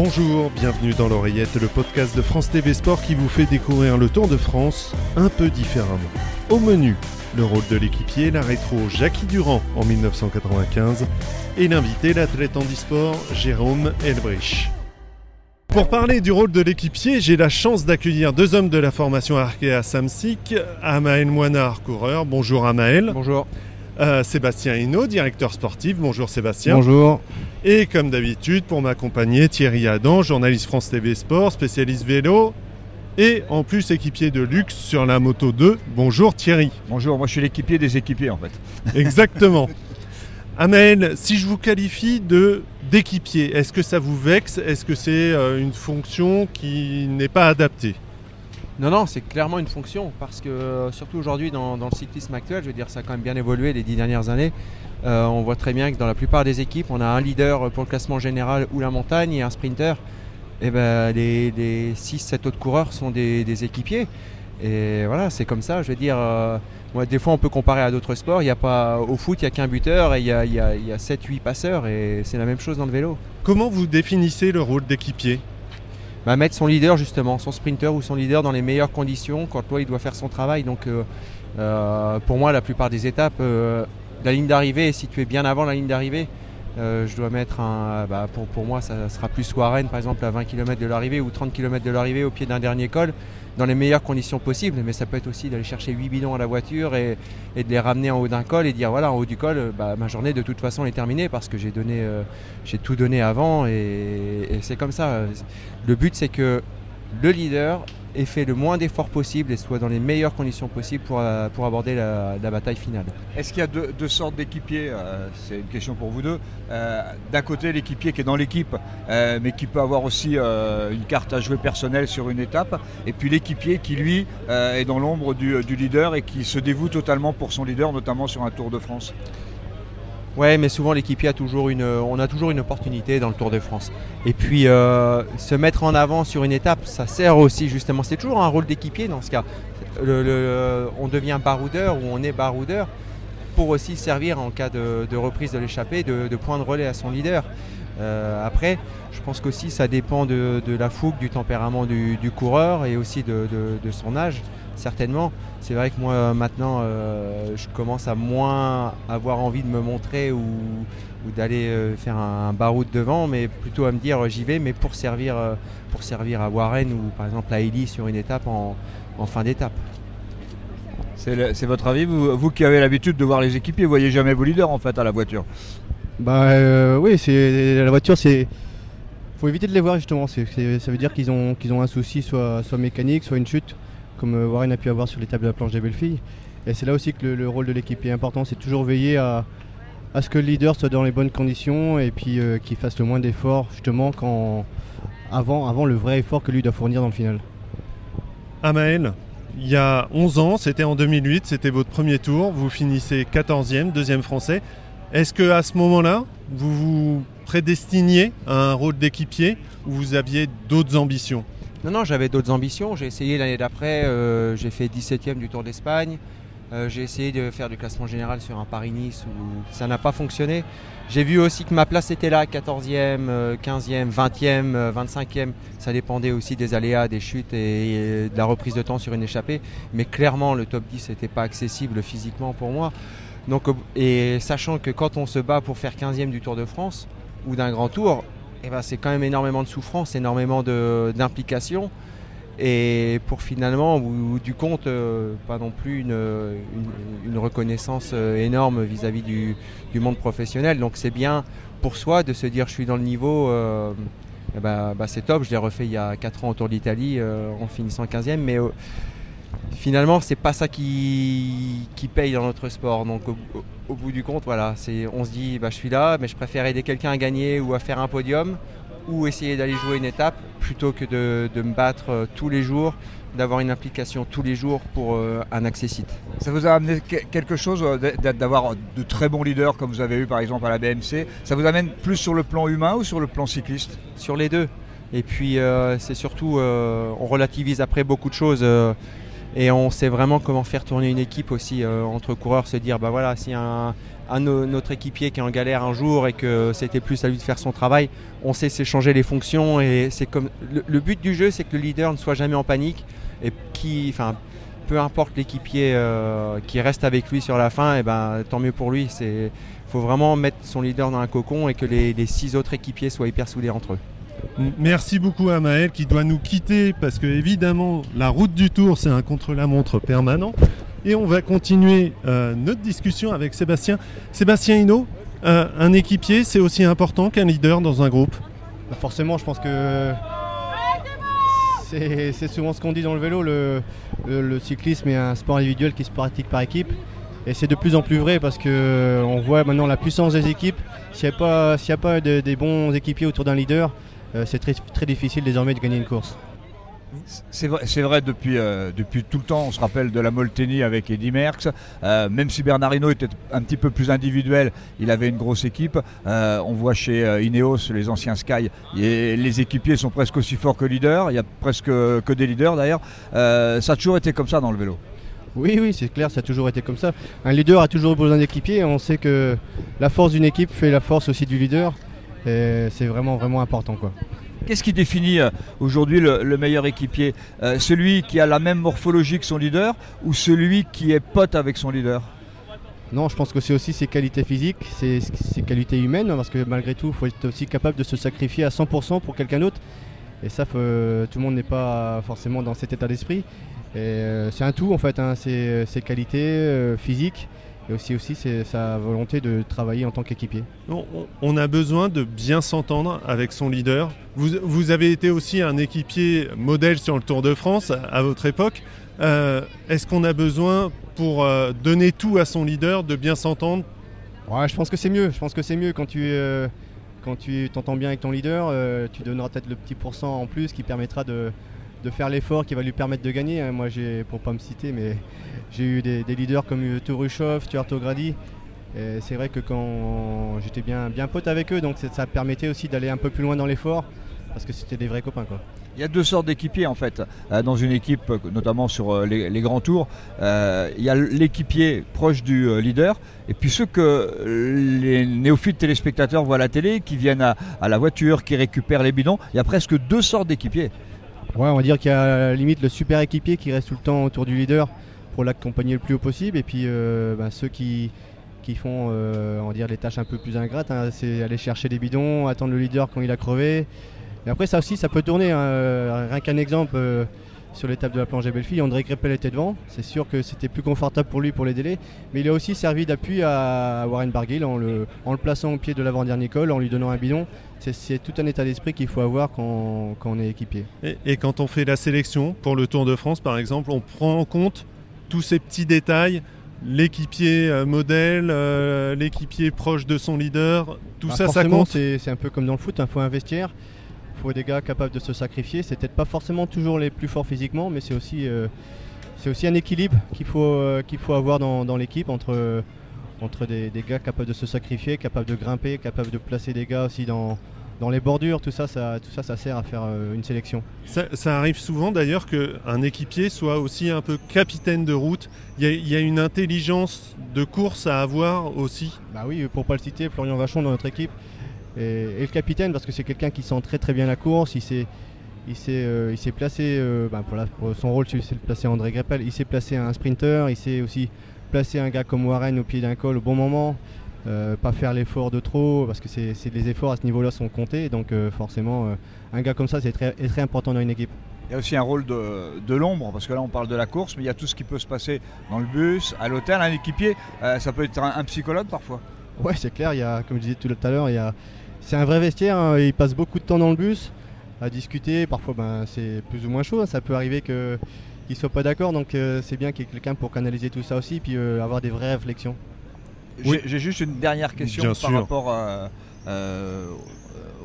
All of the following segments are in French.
Bonjour, bienvenue dans l'oreillette, le podcast de France TV Sport qui vous fait découvrir le Tour de France un peu différemment. Au menu, le rôle de l'équipier, la rétro Jackie Durand en 1995 et l'invité, l'athlète handisport Jérôme Elbrich. Pour parler du rôle de l'équipier, j'ai la chance d'accueillir deux hommes de la formation Arkea Samsic, Amael Moinard, coureur. Bonjour Amael. Bonjour. Euh, Sébastien Hinault, directeur sportif. Bonjour Sébastien. Bonjour. Et comme d'habitude, pour m'accompagner, Thierry Adam, journaliste France TV Sport, spécialiste vélo et en plus équipier de luxe sur la Moto 2. Bonjour Thierry. Bonjour, moi je suis l'équipier des équipiers en fait. Exactement. Amel, si je vous qualifie de d'équipier, est-ce que ça vous vexe? Est-ce que c'est euh, une fonction qui n'est pas adaptée? Non, non, c'est clairement une fonction parce que euh, surtout aujourd'hui dans, le cyclisme actuel, je veux dire, ça a quand même bien évolué les dix dernières années. Euh, on voit très bien que dans la plupart des équipes, on a un leader pour le classement général ou la montagne et un sprinter. Et ben les, les 6-7 autres coureurs sont des, équipiers. Et voilà, c'est comme ça. Je veux dire, euh, moi, des fois, on peut comparer à d'autres sports. Il y a pas, au foot, il n'y a qu'un buteur et il y a, y a 7-8 passeurs. Et c'est la même chose dans le vélo. Comment vous définissez le rôle d'équipier? Bah, mettre son leader justement, son sprinter ou son leader dans les meilleures conditions quand toi il doit faire son travail. Donc euh, euh, pour moi la plupart des étapes, euh, la ligne d'arrivée, si tu es bien avant la ligne d'arrivée, je dois mettre un. Bah, pour, pour, moi ça sera plus Rennes par exemple à 20 km de l'arrivée ou 30 km de l'arrivée au pied d'un dernier col dans les meilleures conditions possibles. Mais ça peut être aussi d'aller chercher 8 bidons à la voiture et, de les ramener en haut d'un col et dire voilà, en haut du col, bah, ma journée de toute façon est terminée parce que j'ai euh, tout donné avant et c'est comme ça. Le but c'est que le leader et fait le moins d'efforts possible et soit dans les meilleures conditions possibles pour, euh, pour aborder la, bataille finale. Est-ce qu'il y a deux, sortes d'équipiers euh, C'est une question pour vous deux. Euh, d'un côté, l'équipier qui est dans l'équipe, mais qui peut avoir aussi une carte à jouer personnelle sur une étape. Et puis l'équipier qui, lui, est dans l'ombre du, du leader et qui se dévoue totalement pour son leader, notamment sur un Tour de France. Ouais, mais souvent l'équipier a toujours une, on a toujours une opportunité dans le Tour de France. Et puis euh, se mettre en avant sur une étape, ça sert aussi justement. C'est toujours un rôle d'équipier dans ce cas. on devient baroudeur ou on est baroudeur pour aussi servir en cas de, reprise de l'échappée, de, point de relais à son leader. Euh, après, je pense qu'aussi ça dépend de, la fougue, du tempérament du, coureur et aussi de, son âge certainement. C'est vrai que moi maintenant euh, je commence à moins avoir envie de me montrer ou, d'aller euh, faire un, baroud devant, mais plutôt à me dire j'y vais, mais pour servir, euh, pour servir à Warren ou par exemple à Ellie sur une étape en, fin d'étape. C'est votre avis vous, qui avez l'habitude de voir les équipiers, vous voyez jamais vos leaders en fait à la voiture? Bah oui, c'est la voiture c'est faut éviter de les voir justement. ça veut dire qu'ils ont, qu'ils ont un souci, soit, soit mécanique, soit une chute comme euh, Warren a pu avoir sur l'étape de la planche des belles-filles. Et c'est là aussi que le, rôle de l'équipe est important, c'est toujours veiller à, ce que le leader soit dans les bonnes conditions et puis euh, qu'il fasse le moins d'efforts justement avant le vrai effort que lui doit fournir dans le final. Amael, il y a 11 ans, c'était en 2008, c'était votre premier tour, vous finissez 14e, deuxième français. Est-ce que à ce moment-là, vous vous prédestiniez à un rôle d'équipier ou vous aviez d'autres ambitions? Non, non, j'avais d'autres ambitions. J'ai essayé l'année d'après, euh, j'ai fait 17e du Tour d'Espagne. Euh, j'ai essayé de faire du classement général sur un Paris-Nice où ça n'a pas fonctionné. J'ai vu aussi que ma place était là, 14e, 15e, 20e, 25e. Ça dépendait aussi des aléas, des chutes et, de la reprise de temps sur une échappée. Mais clairement, le top 10 n'était pas accessible physiquement pour moi. Donc, et sachant que quand on se bat pour faire 15e du Tour de France ou d'un grand tour, eh ben, c'est quand même énormément de souffrance, énormément d'implication. Et pour finalement, bout du compte, euh, pas non plus une, reconnaissance euh, énorme vis-à-vis du, monde professionnel. Donc c'est bien pour soi de se dire je suis dans le niveau, euh, eh ben, bah, c'est top, je l'ai refait il y a 4 ans autour d'Italie en finissant 15e. Mais finalement, c'est pas ça qui, qui, paye dans notre sport. Donc, au, bout du compte, voilà, on se dit, bah, je suis là, mais je préfère aider quelqu'un à gagner ou à faire un podium ou essayer d'aller jouer une étape plutôt que de, me battre euh, tous les jours, d'avoir une implication tous les jours pour euh, un accessite. Ça vous a amené quelque chose euh, d'avoir de très bons leaders comme vous avez eu par exemple à la BMC Ça vous amène plus sur le plan humain ou sur le plan cycliste? Sur les deux. Et puis c'est surtout, on relativise après beaucoup de choses Et on sait vraiment comment faire tourner une équipe aussi entre coureurs, se dire bah voilà, si un, un notre équipier qui est en galère un jour et que c'était plus à lui de faire son travail, on sait s'échanger les fonctions et c'est comme le, but du jeu, c'est que le leader ne soit jamais en panique et qui, enfin, peu importe l'équipier euh, qui reste avec lui sur la fin, et ben tant mieux pour lui. C'est faut vraiment mettre son leader dans un cocon et que les, six autres équipiers soient hyper soudés entre eux. Merci beaucoup à Maël qui doit nous quitter parce que évidemment la route du tour c'est un contre-la-montre permanent. Et on va continuer euh, notre discussion avec Sébastien. Sébastien Hinault, euh, un équipier, c'est aussi important qu'un leader dans un groupe? Bah, Forcément, je pense que c'est souvent ce qu'on dit dans le vélo. Le, cyclisme est un sport individuel qui se pratique par équipe. Et c'est de plus en plus vrai parce qu'on voit maintenant la puissance des équipes. S'il n'y a pas, a pas des bons équipiers autour d'un leader, euh, c'est très, très difficile désormais de gagner une course. C'est vrai, vrai depuis, euh, depuis tout le temps. On se rappelle de la Molteni avec Eddy Merckx. Euh, même si Bernardino était un petit peu plus individuel, il avait une grosse équipe. Euh, on voit chez Ineos, les anciens Sky, les équipiers sont presque aussi forts que leaders. Il y a presque que des leaders d'ailleurs. ça a toujours été comme ça dans le vélo. Oui, oui, c'est clair, ça a toujours été comme ça. Un leader a toujours besoin d'équipiers. On sait que la force d'une équipe fait la force aussi du leader. Et c'est vraiment, vraiment important. Quoi. Qu'est-ce qui définit euh, aujourd'hui le, meilleur équipier euh, Celui qui a la même morphologie que son leader ou celui qui est pote avec son leader? Non, je pense que c'est aussi ses qualités physiques, ses, qualités humaines, parce que malgré tout, il faut être aussi capable de se sacrifier à 100% pour quelqu'un d'autre. Et ça, tout le monde n'est pas forcément dans cet état d'esprit. Euh, c'est un tout en fait, hein, ses, qualités physiques et aussi, aussi c'est sa volonté de travailler en tant qu'équipier. On a besoin de bien s'entendre avec son leader. Vous, avez été aussi un équipier modèle sur le Tour de France à, votre époque. Euh, est-ce qu'on a besoin pour euh, donner tout à son leader de bien s'entendre? Ouais, je pense que c'est mieux. Je pense que c'est mieux quand tu euh, quand tu t'entends bien avec ton leader, tu donneras peut-être le petit pourcent en plus qui permettra de, de faire l'effort qui va lui permettre de gagner. Hein. Moi, j'ai, pour pas me citer, mais j'ai eu des, leaders comme Turushov, Stuart O'Grady. c'est vrai que quand j'étais bien, bien pote avec eux, donc ça permettait aussi d'aller un peu plus loin dans l'effort parce que c'était des vrais copains. Quoi. Il y a deux sortes d'équipiers en fait euh, dans une équipe, notamment sur euh, les, grands tours. Euh, il y a l'équipier proche du leader et puis ceux que les néophytes téléspectateurs voient à la télé, qui viennent à, à la voiture, qui récupèrent les bidons. Il y a presque deux sortes d'équipiers. Ouais, on va dire qu'il y a à la limite le super équipier qui reste tout le temps autour du leader pour l'accompagner le plus haut possible. Et puis euh, bah, ceux qui, qui font euh, on dire, les tâches un peu plus ingrates, hein, c'est aller chercher des bidons, attendre le leader quand il a crevé. Et après ça aussi ça peut tourner. Hein. Rien qu'un exemple euh, sur l'étape de la planche des Bellefilles, André Greppel était devant. C'est sûr que c'était plus confortable pour lui pour les délais. Mais il a aussi servi d'appui à Warren Barguil en le, en le plaçant au pied de l'avant-dernier col, en lui donnant un bidon. C'est tout un état d'esprit qu'il faut avoir quand, quand, on est équipier. Et quand on fait la sélection pour le Tour de France par exemple, on prend en compte tous ces petits détails l'équipier euh, modèle, euh, l'équipier proche de son leader, tout bah, ça, ça compte. C'est un peu comme dans le foot, il hein. faut un vestiaire, il faut des gars capables de se sacrifier. C'est peut-être pas forcément toujours les plus forts physiquement, mais c'est aussi, euh, aussi un équilibre qu'il faut, qu'il faut avoir dans, l'équipe entre, entre des, des, gars capables de se sacrifier, capables de grimper, capables de placer des gars aussi dans, dans les bordures, tout ça, ça, tout ça, ça sert à faire euh, une sélection. Ça, arrive souvent d'ailleurs qu'un équipier soit aussi un peu capitaine de route. Il y, a, une intelligence de course à avoir aussi. Bah oui, pour pas le citer, Florian Vachon dans notre équipe et, le capitaine parce que c'est quelqu'un qui sent très très bien la course. Il s'est il s'est euh, placé euh, bah, pour, son rôle, c'est de placer André Greppel. Il s'est placé un sprinter. Il s'est aussi placé un gars comme Warren au pied d'un col au bon moment. Euh, pas faire l'effort de trop parce que c'est, les efforts à ce niveau-là sont comptés donc euh, forcément euh, un gars comme ça c'est très, très important dans une équipe. Il y a aussi un rôle de, l'ombre parce que là on parle de la course mais il y a tout ce qui peut se passer dans le bus, à l'hôtel, un équipier, ça peut être un, psychologue parfois. Ouais c'est clair, il y a, comme je disais tout à l'heure, il c'est un vrai vestiaire, hein. il passe beaucoup de temps dans le bus à discuter, parfois ben, c'est plus ou moins chaud, ça peut arriver qu'ils ne soient pas d'accord donc c'est bien qu'il y ait quelqu'un pour canaliser tout ça aussi puis avoir des vraies réflexions. J'ai juste une dernière question par rapport euh,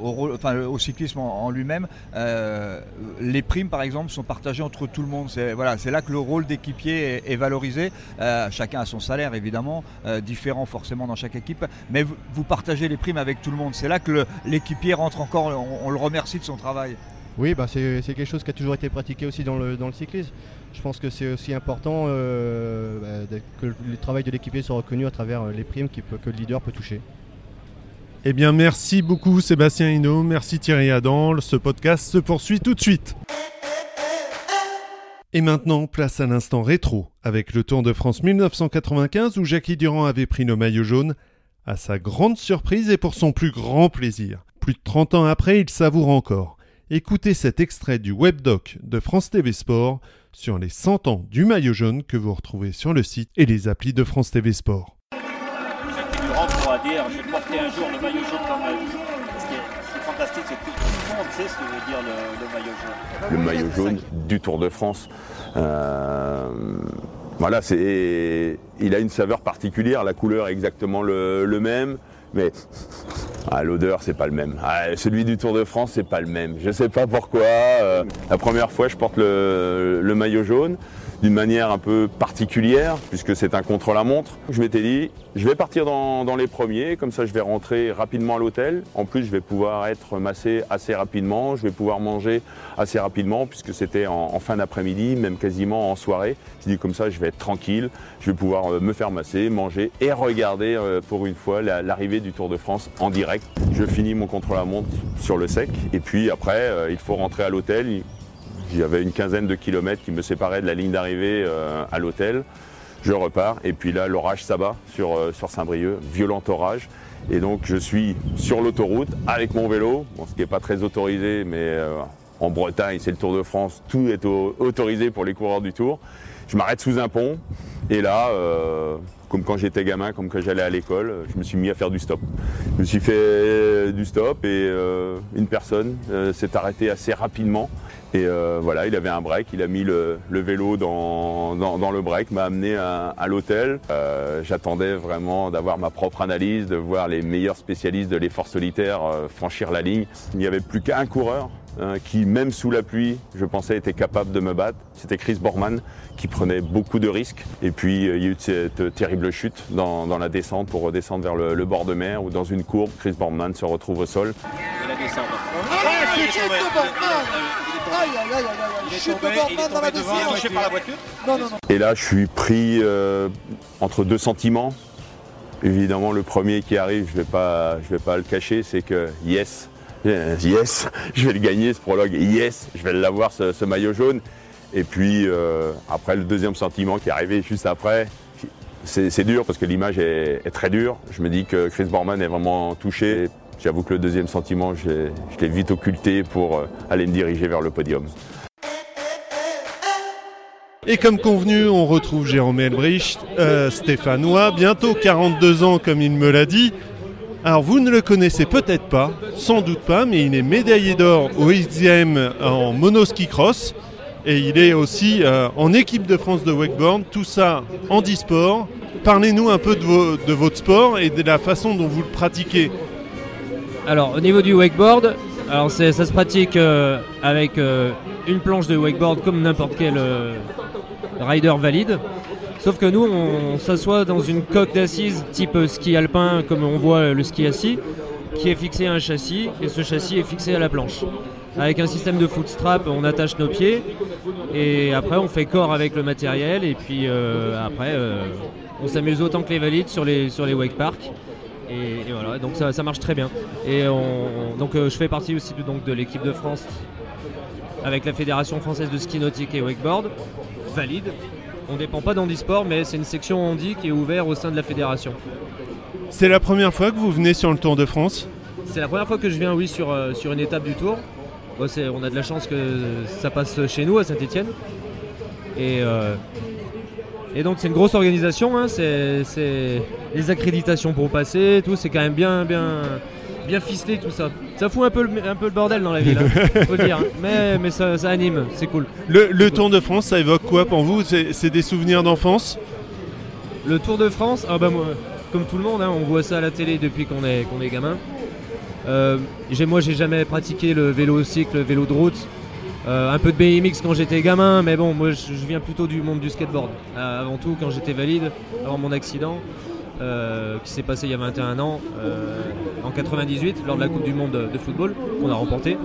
au, cyclisme en, lui-même. Euh, les primes, par exemple, sont partagées entre tout le monde. C'est voilà, là que le rôle d'équipier est, valorisé. Euh, chacun a son salaire, évidemment, différent forcément dans chaque équipe. Mais vous, partagez les primes avec tout le monde. C'est là que l'équipier rentre encore, on, le remercie de son travail. Oui, bah c'est quelque chose qui a toujours été pratiqué aussi dans le, cyclisme. Je pense que c'est aussi important euh, bah, que le travail de l'équipier soit reconnu à travers les primes que le leader peut toucher. Eh bien, merci beaucoup Sébastien Hinault, merci Thierry Adam. Ce podcast se poursuit tout de suite. Et maintenant, place à l'instant rétro, avec le Tour de France 1995 où Jackie Durand avait pris le maillot jaune, à sa grande surprise et pour son plus grand plaisir. Plus de 30 ans après, il savoure encore. Écoutez cet extrait du webdoc de France TV Sport sur les 100 ans du maillot jaune que vous retrouvez sur le site et les applis de France TV Sport. Un jour le maillot jaune dans ma vie. Ce qui est, fantastique, c'est que tout le monde sait ce que veut dire le, le maillot jaune. Le maillot jaune du Tour de France. Euh, voilà, c'est, il a une saveur particulière, la couleur est exactement le, le même, mais ah, l'odeur c'est pas le même. Ah, celui du Tour de France c'est pas le même. Je sais pas pourquoi. Euh, la première fois je porte le, le maillot jaune d'une manière un peu particulière, puisque c'est un contre-la-montre. Je m'étais dit, je vais partir dans, les premiers, comme ça je vais rentrer rapidement à l'hôtel. En plus, je vais pouvoir être massé assez rapidement, je vais pouvoir manger assez rapidement, puisque c'était en, fin d'après-midi, même quasiment en soirée. Je dis comme ça, je vais être tranquille, je vais pouvoir euh, me faire masser, manger et regarder euh, pour une fois l'arrivée du Tour de France en direct. Je finis mon contre-la-montre sur le sec, et puis après, euh, il faut rentrer à l'hôtel. J'avais une quinzaine de kilomètres qui me séparaient de la ligne d'arrivée euh, à l'hôtel. Je repars et puis là l'orage s'abat sur, euh, sur Saint-Brieuc, violent orage. Et donc je suis sur l'autoroute avec mon vélo, ce qui n'est pas très autorisé, mais euh, en Bretagne c'est le Tour de France, tout est autorisé pour les coureurs du Tour. Je m'arrête sous un pont et là, comme quand j'étais gamin, comme quand j'allais à l'école, je me suis mis à faire du stop. Je me suis fait du stop et une personne s'est arrêtée assez rapidement et euh, voilà, il avait un break, il a mis le, vélo dans, le break, m'a amené à, l'hôtel. Euh, j'attendais vraiment d'avoir ma propre analyse, de voir les meilleurs spécialistes de l'effort solitaire euh, franchir la ligne. Il n'y avait plus qu'un coureur hein, qui, même sous la pluie, je pensais était capable de me battre. C'était Chris Borman qui prenait beaucoup de risques. Et puis il y a eu cette terrible chute dans, la descente pour redescendre vers le, bord de mer où dans une courbe, Chris Borman se retrouve au sol. la descente. Et là, je suis pris euh, entre deux sentiments. Évidemment, le premier qui arrive, je ne vais, pas, vais pas le cacher, c'est que yes, yes, je vais le gagner ce prologue, yes, je vais l'avoir ce, maillot jaune. Et puis euh, après, le deuxième sentiment qui est arrivé juste après, c'est dur parce que l'image est, très dure. Je me dis que Chris Borman est vraiment touché. J'avoue que le deuxième sentiment, je l'ai vite occulté pour euh, aller me diriger vers le podium. Et comme convenu, on retrouve Jérôme Elbricht, euh, stéphanois, bientôt 42 ans comme il me l'a dit. Alors vous ne le connaissez peut-être pas, sans doute pas, mais il est médaillé d'or au XM en monoski cross et il est aussi euh, en équipe de France de wakeboard, tout ça en e-sport. Parlez-nous un peu de, votre sport et de la façon dont vous le pratiquez. Alors au niveau du wakeboard, alors ça se pratique euh, avec une planche de wakeboard comme n'importe quel rider valide. Sauf que nous, on s'assoit dans une coque d'assises type ski alpin, comme on voit le ski assis, qui est fixé à un châssis, et ce châssis est fixé à la planche. Avec un système de footstrap, on attache nos pieds, et après on fait corps avec le matériel, et puis euh, après euh, on s'amuse autant que les valides sur les, sur les wake parks. Et, voilà, donc ça, marche très bien. Et donc euh, je fais partie aussi de, de l'équipe de France avec la Fédération française de ski nautique et wakeboard valide. On ne dépend pas d'handisport, mais c'est une section handi qui est ouverte au sein de la fédération. C'est la première fois que vous venez sur le Tour de France C'est la première fois que je viens, oui, sur, euh, sur une étape du Tour. on a de la chance que ça passe chez nous, à Saint-Etienne. Et, euh, et donc c'est une grosse organisation, hein. c'est les accréditations pour passer, tout, c'est quand même bien, bien, bien ficelé tout ça. Ça fout un peu le, un peu le bordel dans la ville, hein, faut le dire. Mais, mais ça, anime, c'est cool. Le, Tour de France, ça évoque quoi pour vous? C'est des souvenirs d'enfance? Le Tour de France, ah bah moi, comme tout le monde, hein, on voit ça à la télé depuis qu'on est, qu'on est gamin. Euh, moi, j'ai jamais pratiqué le vélo cycle, le vélo de route. Euh, un peu de BMX quand j'étais gamin, mais bon, moi je viens plutôt du monde du skateboard. Euh, avant tout, quand j'étais valide, avant mon accident, euh, qui s'est passé il y a 21 ans, euh, en 98, lors de la Coupe du Monde de football qu'on a remporté.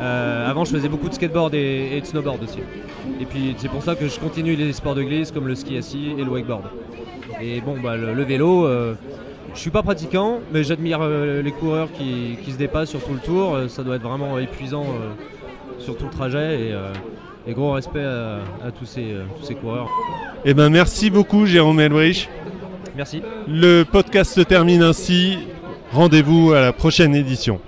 Euh, avant, je faisais beaucoup de skateboard et, de snowboard aussi. Et puis, c'est pour ça que je continue les sports de glisse comme le ski assis et le wakeboard. Et bon, bah, le, vélo, je suis pas pratiquant, mais j'admire les coureurs qui, qui se dépassent sur tout le tour. Ça doit être vraiment épuisant sur tout le trajet. Et, gros respect à, à tous, ces, tous ces coureurs. Eh ben merci beaucoup Jérôme Elbrich. Le podcast se termine ainsi. Rendez-vous à la prochaine édition.